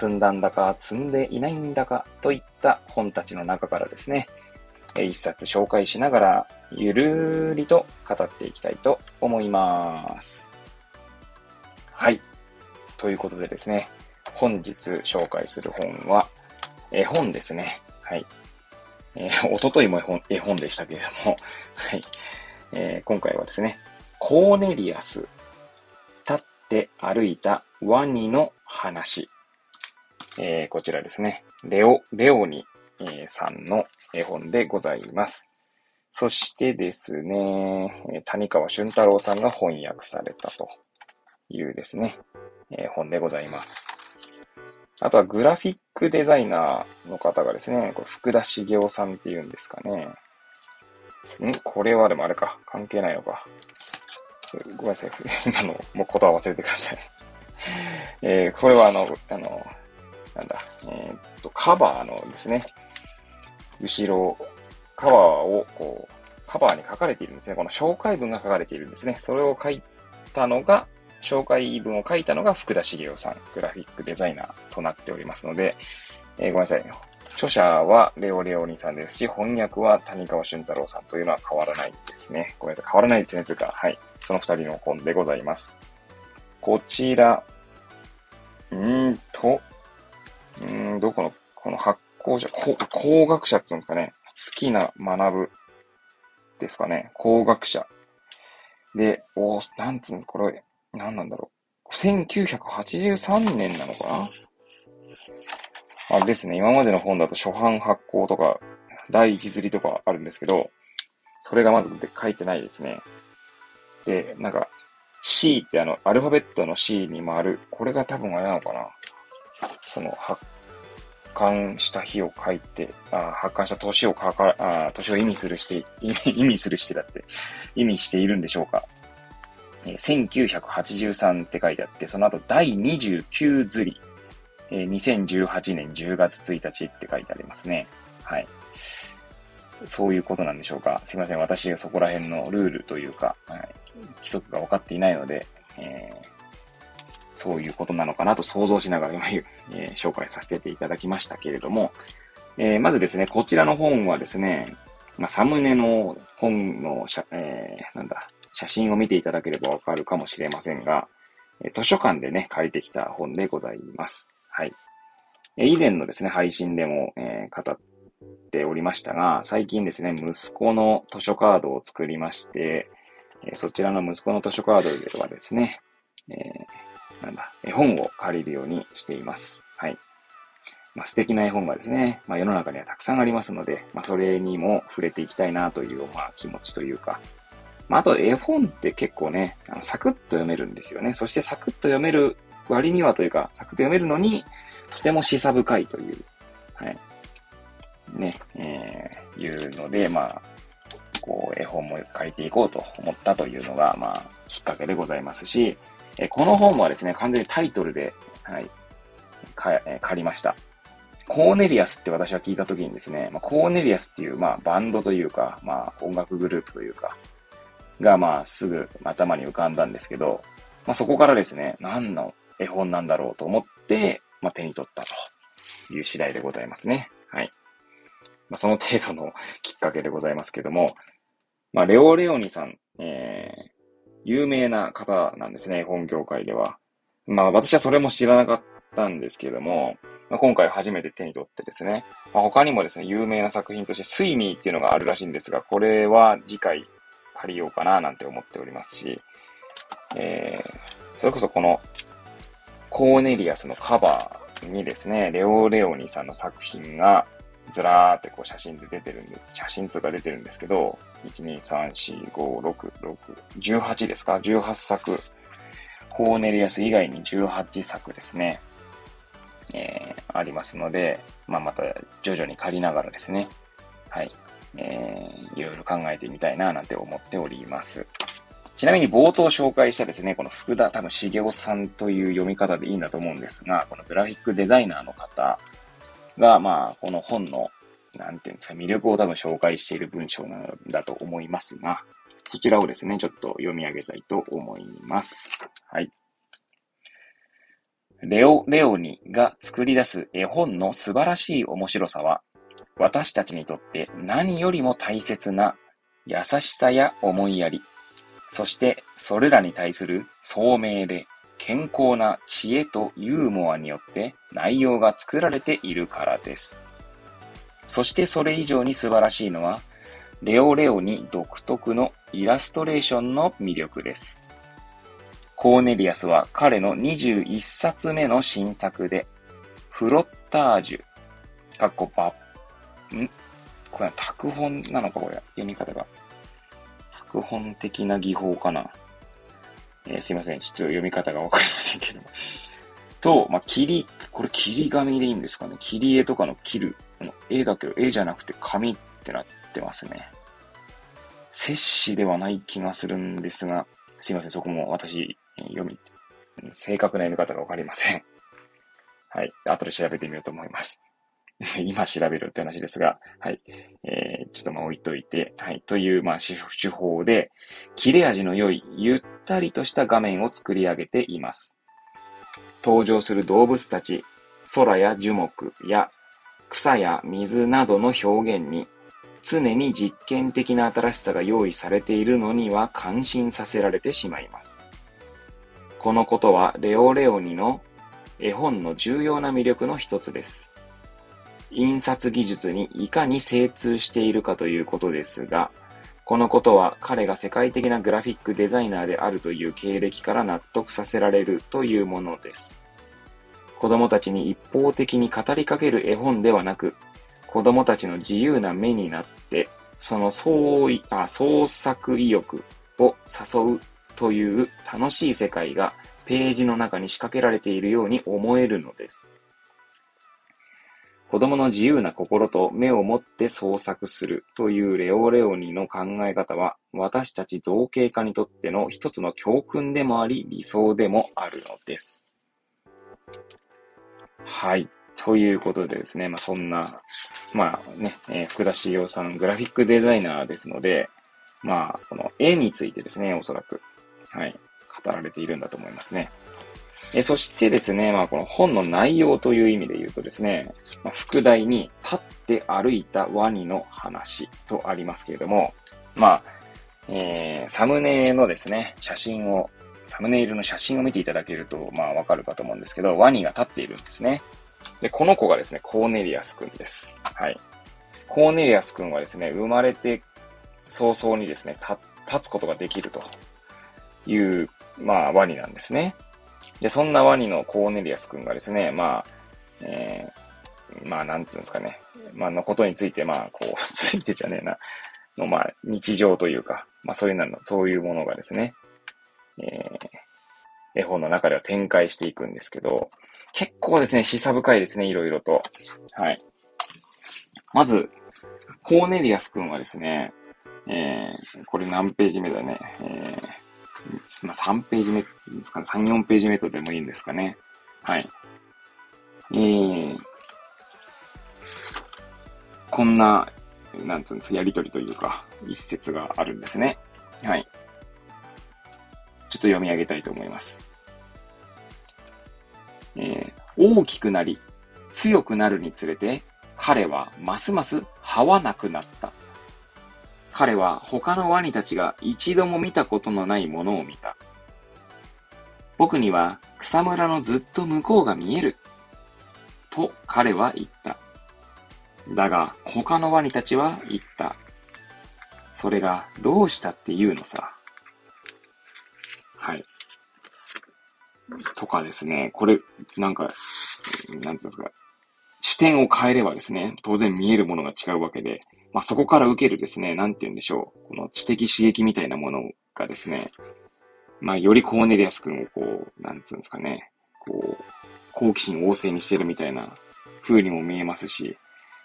積んだんだか積んでいないんだかといった本たちの中からですね、一冊紹介しながらゆるりと語っていきたいと思います。はい。ということでですね、本日紹介する本は、絵本ですね。はい。えー、おとといも絵本絵本でしたけれども、はい。えー、今回はですね、コーネリアス、立って歩いたワニの話。えー、こちらですね、レオ、レオニ、え、さんの絵本でございます。そしてですね、谷川俊太郎さんが翻訳されたというですね、え、本でございます。あとはグラフィックデザイナーの方がですね、これ福田茂雄さんっていうんですかね。ん？これはでもあれか。関係ないのか。ごめんなさい。今の、もう言葉忘れてください。えー、これはあの、あの、なんだ、えー、っと、カバーのですね、後ろ、カバーをこう、カバーに書かれているんですね。この紹介文が書かれているんですね。それを書いたのが、紹介文を書いたのが福田茂雄さん、グラフィックデザイナーとなっておりますので、えー、ごめんなさい。著者はレオレオニさんですし、翻訳は谷川俊太郎さんというのは変わらないですね。ごめんなさい。変わらないですね。というか、はい。その二人の本でございます。こちら、んーと、うん、どこの、この発行者、工学者って言うんですかね。好きな学ぶですかね。工学者。で、おなんつうんですこれ、何なんだろう。1983年なのかなあれですね、今までの本だと初版発行とか、第一釣りとかあるんですけど、それがまず書いてないですね。で、なんか、C ってあの、アルファベットの C に回る。これが多分あれなのかなその、発刊した日を書いて、あ発刊した年を書か、あ年を意味するして、意味するしてだって、意味しているんでしょうかえ1983って書いてあって、その後第29釣り、え2018年10月1日って書いてありますね。はい。そういうことなんでしょうか。すいません。私がそこら辺のルールというか、はい、規則が分かっていないので、えー、そういうことなのかなと想像しながら今、えー、紹介させていただきましたけれども、えー、まずですね、こちらの本はですね、まあ、サムネの本のえー、なんだ、写真を見ていただければわかるかもしれませんが、図書館でね、借りてきた本でございます。はい。以前のですね、配信でも、えー、語っておりましたが、最近ですね、息子の図書カードを作りまして、えそちらの息子の図書カードではですね、えー、なんだ、絵本を借りるようにしています。はい。まあ、素敵な絵本がですね、まあ、世の中にはたくさんありますので、まあ、それにも触れていきたいなという、まあ、気持ちというか、まあ、あと絵本って結構ね、あのサクッと読めるんですよね。そしてサクッと読める割にはというか、サクッと読めるのに、とても示唆深いという、はい。ね、えー、いうので、まあ、こう、絵本も書いていこうと思ったというのが、まあ、きっかけでございますし、えこの本はですね、完全にタイトルで、はい、か、え借りました。コーネリアスって私は聞いたときにですね、まあ、コーネリアスっていう、まあ、バンドというか、まあ、音楽グループというか、が、まあ、すぐ頭に浮かんだんですけど、まあ、そこからですね、何の絵本なんだろうと思って、まあ、手に取ったという次第でございますね。はい。まあ、その程度のきっかけでございますけども、まあ、レオレオニさん、えー、有名な方なんですね、本業界では。まあ、私はそれも知らなかったんですけども、まあ、今回初めて手に取ってですね、まあ、他にもですね、有名な作品としてスイミーっていうのがあるらしいんですが、これは次回借りようかななんて思っておりますし、えー、それこそこのコーネリアスのカバーにですね、レオレオニーさんの作品がずらーってこう写真で出てるんです。写真通が出てるんですけど、1、2、3、4、5、6、6、18ですか ?18 作。コーネリアス以外に18作ですね。えー、ありますので、まあ、また徐々に借りながらですね、はい、えー、いろいろ考えてみたいななんて思っております。ちなみに冒頭紹介したですね、この福田多分茂雄さんという読み方でいいんだと思うんですが、このグラフィックデザイナーの方が、まあ、この本の、なんていうんですか、魅力を多分紹介している文章なんだと思いますが、そちらをですね、ちょっと読み上げたいと思います。はい。レオ・レオニが作り出す絵本の素晴らしい面白さは、私たちにとって何よりも大切な優しさや思いやり、そしてそれらに対する聡明で健康な知恵とユーモアによって内容が作られているからです。そしてそれ以上に素晴らしいのは、レオレオに独特のイラストレーションの魅力です。コーネリアスは彼の21冊目の新作で、フロッタージュ、かっこば、ん？これは拓本なのかこれ、読み方が。拓本的な技法かな。えー、すいません。ちょっと読み方がわかりませんけども。と、まあ、切り、これ切り紙でいいんですかね。切り絵とかの切る。この絵だけど、絵じゃなくて紙ってなってますね。摂氏ではない気がするんですが、すいません。そこも私、読み、正確な読み方がわかりません。はい。後で調べてみようと思います。今調べるって話ですが、はい。えー、ちょっとまあ置いといて、はい。という、まあ、手法で、切れ味の良い、ゆっったりとした画面を作り上げています。登場する動物たち、空や樹木や草や水などの表現に、常に実験的な新しさが用意されているのには感心させられてしまいます。このことはレオレオニの絵本の重要な魅力の一つです。印刷技術にいかに精通しているかということですが、このことは彼が世界的なグラフィックデザイナーであるという経歴から納得させられるというものです。子供たちに一方的に語りかける絵本ではなく、子供たちの自由な目になって、その創意あ創作意欲を誘うという楽しい世界がページの中に仕掛けられているように思えるのです。子供の自由な心と目を持って創作するというレオレオニの考え方は私たち造形家にとっての一つの教訓でもあり理想でもあるのです。はい。ということでですね、まあ、そんな、まあね、えー、福田茂雄さん、グラフィックデザイナーですので、まあ、この絵についてですね、おそらく、はい、語られているんだと思いますね。えそしてですね、まあこの本の内容という意味で言うとですね、まあ、副題に立って歩いたワニの話とありますけれども、まあ、えー、サムネのですね、写真を、サムネイルの写真を見ていただけると、まあわかるかと思うんですけど、ワニが立っているんですね。で、この子がですね、コーネリアスくんです。はい。コーネリアスくんはですね、生まれて早々にですね、立つことができるという、まあ、ワニなんですね。で、そんなワニのコーネリアス君がですね、まあ、えー、まあ、なんつうんですかね。まあ、のことについて、まあ、こう、ついてじゃねえな、の、まあ、日常というか、まあ、そういうの、そういうものがですね、えー、絵本の中では展開していくんですけど、結構ですね、示唆深いですね、いろいろと。はい。まず、コーネリアス君はですね、えー、これ何ページ目だね。えー、まあ、3ページ目ですかね。3、4ページ目とでもいいんですかね。はい。えー、こんな、なんつうんですか、やりとりというか、一節があるんですね。はい。ちょっと読み上げたいと思います。えー、大きくなり、強くなるにつれて、彼はますます這わなくなった。彼は他のワニたちが一度も見たことのないものを見た。僕には草むらのずっと向こうが見える。と彼は言った。だが他のワニたちは言った。それがどうしたって言うのさ。はい。とかですね、これ、なんか、なんていうんですか、視点を変えればですね、当然見えるものが違うわけで、まあ、そこから受けるですね、なんて言うんでしょう。この知的刺激みたいなものがですね、まあ、よりコーネリアス君をこう、なんつうんですかね、こう、好奇心旺盛にしてるみたいな風にも見えますし、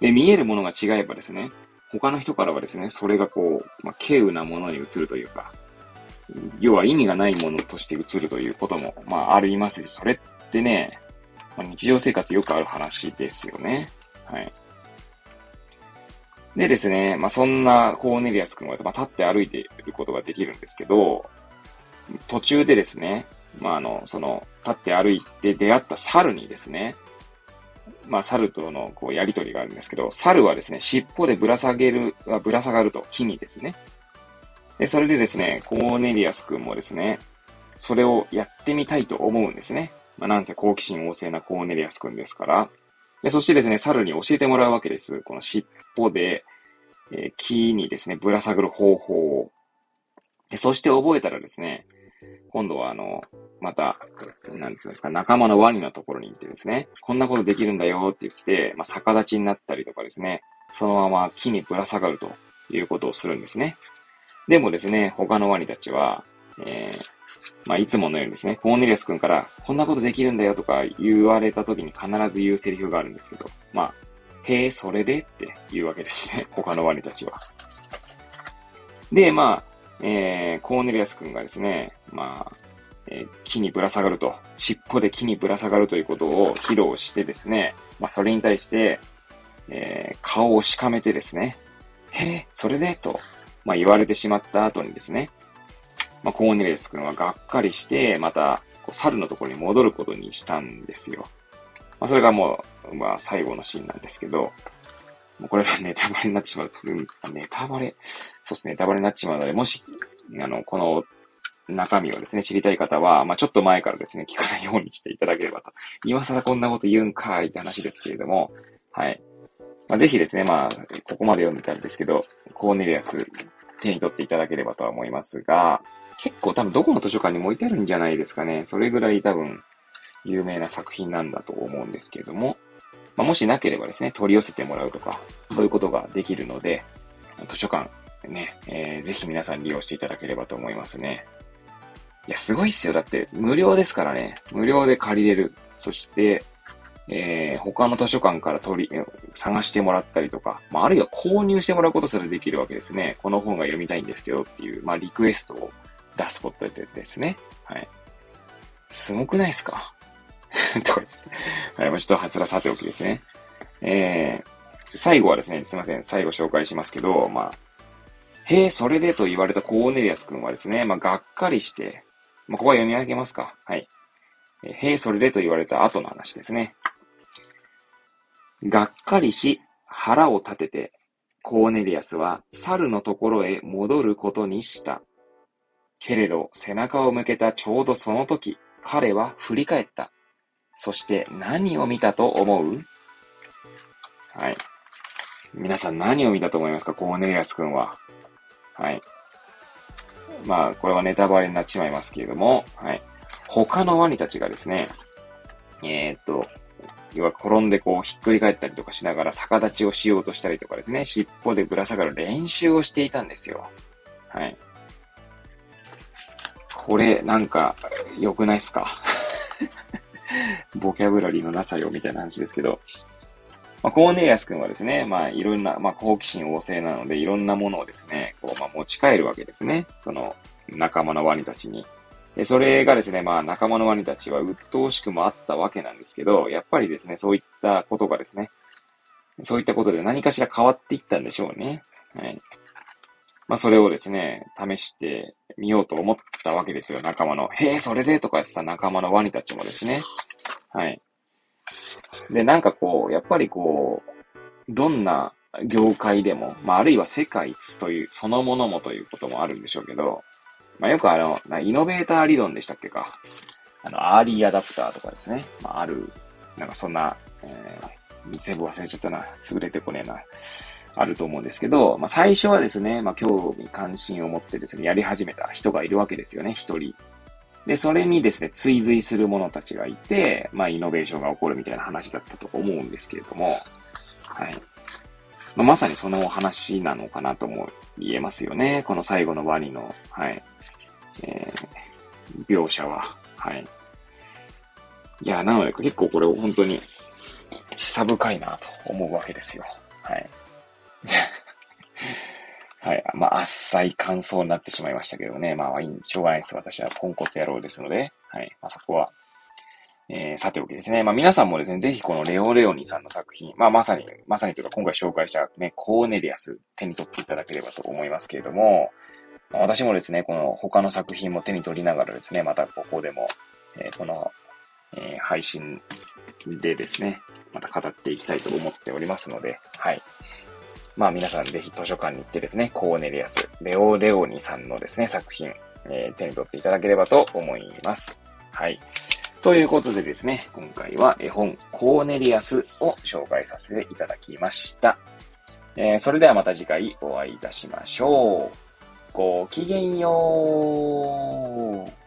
で、見えるものが違えばですね、他の人からはですね、それがこう、まあ、稀有なものに移るというか、要は意味がないものとして移るということも、まあ、ありますし、それってね、まあ、日常生活よくある話ですよね。はい。でですね、まあ、そんなコーネリアス君は、まあ、立って歩いていることができるんですけど、途中でですね、まあ、あの、その、立って歩いて出会った猿にですね、まあ、猿とのこうやりとりがあるんですけど、猿はですね、尻尾でぶら下げる、ぶら下がると木にですね。で、それでですね、コーネリアス君もですね、それをやってみたいと思うんですね。まあ、なんせ好奇心旺盛なコーネリアス君ですから。で、そしてですね、猿に教えてもらうわけです。この尻尾で、えー、木にですね、ぶら下がる方法を。で、そして覚えたらですね、今度はあの、また、なんていうんですか、仲間のワニのところに行ってですね、こんなことできるんだよって言って、まあ、逆立ちになったりとかですね、そのまま木にぶら下がるということをするんですね。でもですね、他のワニたちは、えー、まあ、いつものようにですね、コーネリアス君から、こんなことできるんだよとか言われた時に必ず言うセリフがあるんですけど、まあ、へえ、それで？って言うわけですね。他のワニたちは。で、まあ、えー、コーネリアス君がですね、まあ、えー、木にぶら下がると、尻尾で木にぶら下がるということを披露してですね、まあ、それに対して、えー、顔をしかめてですね、へえ、それで？と、まあ、言われてしまった後にですね、まあ、コーネリアス君はがっかりして、また、猿のところに戻ることにしたんですよ。まあ、それがもう、まあ、最後のシーンなんですけど、もうこれがネタバレになってしまう。ネタバレ？そうですね、ネタバレになってしまうので、もし、あの、この中身をですね、知りたい方は、まあ、ちょっと前からですね、聞かないようにしていただければと。今更こんなこと言うんかいって話ですけれども、はい。まあ、ぜひですね、まあ、ここまで読んでたんですけど、コーネリアス手に取っていただければとは思いますが、結構多分どこの図書館にも置いてあるんじゃないですかね。それぐらい多分有名な作品なんだと思うんですけれども、まあ、もしなければですね、取り寄せてもらうとか、そういうことができるので、図書館ね、えー、ぜひ皆さん利用していただければと思いますね。いや、すごいっすよ。だって、無料ですからね。無料で借りれる。そして、えー、他の図書館から取り、探してもらったりとか、まあ、あるいは購入してもらうことすらできるわけですね。この本が読みたいんですけどっていう、まあ、リクエストを出すことですね。はい。すごくないですか？とかです。はい、もうちょっとはつらさておきですね。えー、最後はですね、すいません。最後紹介しますけど、まあ、へえ、それでと言われたコーネリアス君はですね、まあ、がっかりして、まあ、ここは読み上げますか？はい。へえ、それでと言われた後の話ですね。がっかりし、腹を立てて、コーネリアスは猿のところへ戻ることにした。けれど、背中を向けたちょうどその時、彼は振り返った。そして何を見たと思う？はい。皆さん何を見たと思いますか？コーネリアス君は。はい。まあ、これはネタバレになってしまいますけれども、はい。他のワニたちがですね、えー、っと、要は転んでこうひっくり返ったりとかしながら逆立ちをしようとしたりとかですね、尻尾でぶら下がる練習をしていたんですよ。はい。これ、なんか、良くないっすか？ボキャブラリーのなさよ、みたいな話ですけど。まあ、コーネリアス君はですね、まあ、いろんな、まあ、好奇心旺盛なので、いろんなものをですね、こう、まあ、持ち帰るわけですね。その、仲間のワニたちに。で、それがですね、まあ、仲間のワニたちは鬱陶しくもあったわけなんですけど、やっぱりですね、そういったことがですね、そういったことで何かしら変わっていったんでしょうね。はい。まあ、それをですね、試してみようと思ったわけですよ、仲間の。へえ、それで？とか言ってた仲間のワニたちもですね。はい。で、なんかこう、やっぱりこう、どんな業界でも、まあ、あるいは世界一という、そのものもということもあるんでしょうけど、まあ、よくあの、イノベーター理論でしたっけか。あの、アーリーアダプターとかですね。まあ、ある、なんかそんな、えー、全部忘れちゃったな。潰れてこねえな。あると思うんですけど、まあ、最初はですね、まあ、興味関心を持ってですね、やり始めた人がいるわけですよね、一人。で、それにですね、追随する者たちがいて、まあ、イノベーションが起こるみたいな話だったと思うんですけれども、はい。まあ、まさにその話なのかなとも言えますよね。この最後のワニの、はい、えー、描写は、はい。いや、なので結構これを本当に、示唆深いなと思うわけですよ。はい。はい。まあ、あっさい感想になってしまいましたけどね。まあ、しょうがないです。私はポンコツ野郎ですので、はい。まあ、そこは、えー、さておきですね。まあ、皆さんもですね、ぜひこのレオレオニさんの作品、まあ、まさに、まさにというか今回紹介したね、コーネリアス手に取っていただければと思いますけれども、ま、私もですね、この他の作品も手に取りながらですね、またここでも、えー、この、えー、配信でですね、また語っていきたいと思っておりますので、はい。まあ皆さんぜひ図書館に行ってですね、コーネリアス、レオレオニさんのですね、作品、え、手に取っていただければと思います。はい。ということでですね、今回は絵本コーネリアスを紹介させていただきました。えー、それではまた次回お会いいたしましょう。ごきげんよう。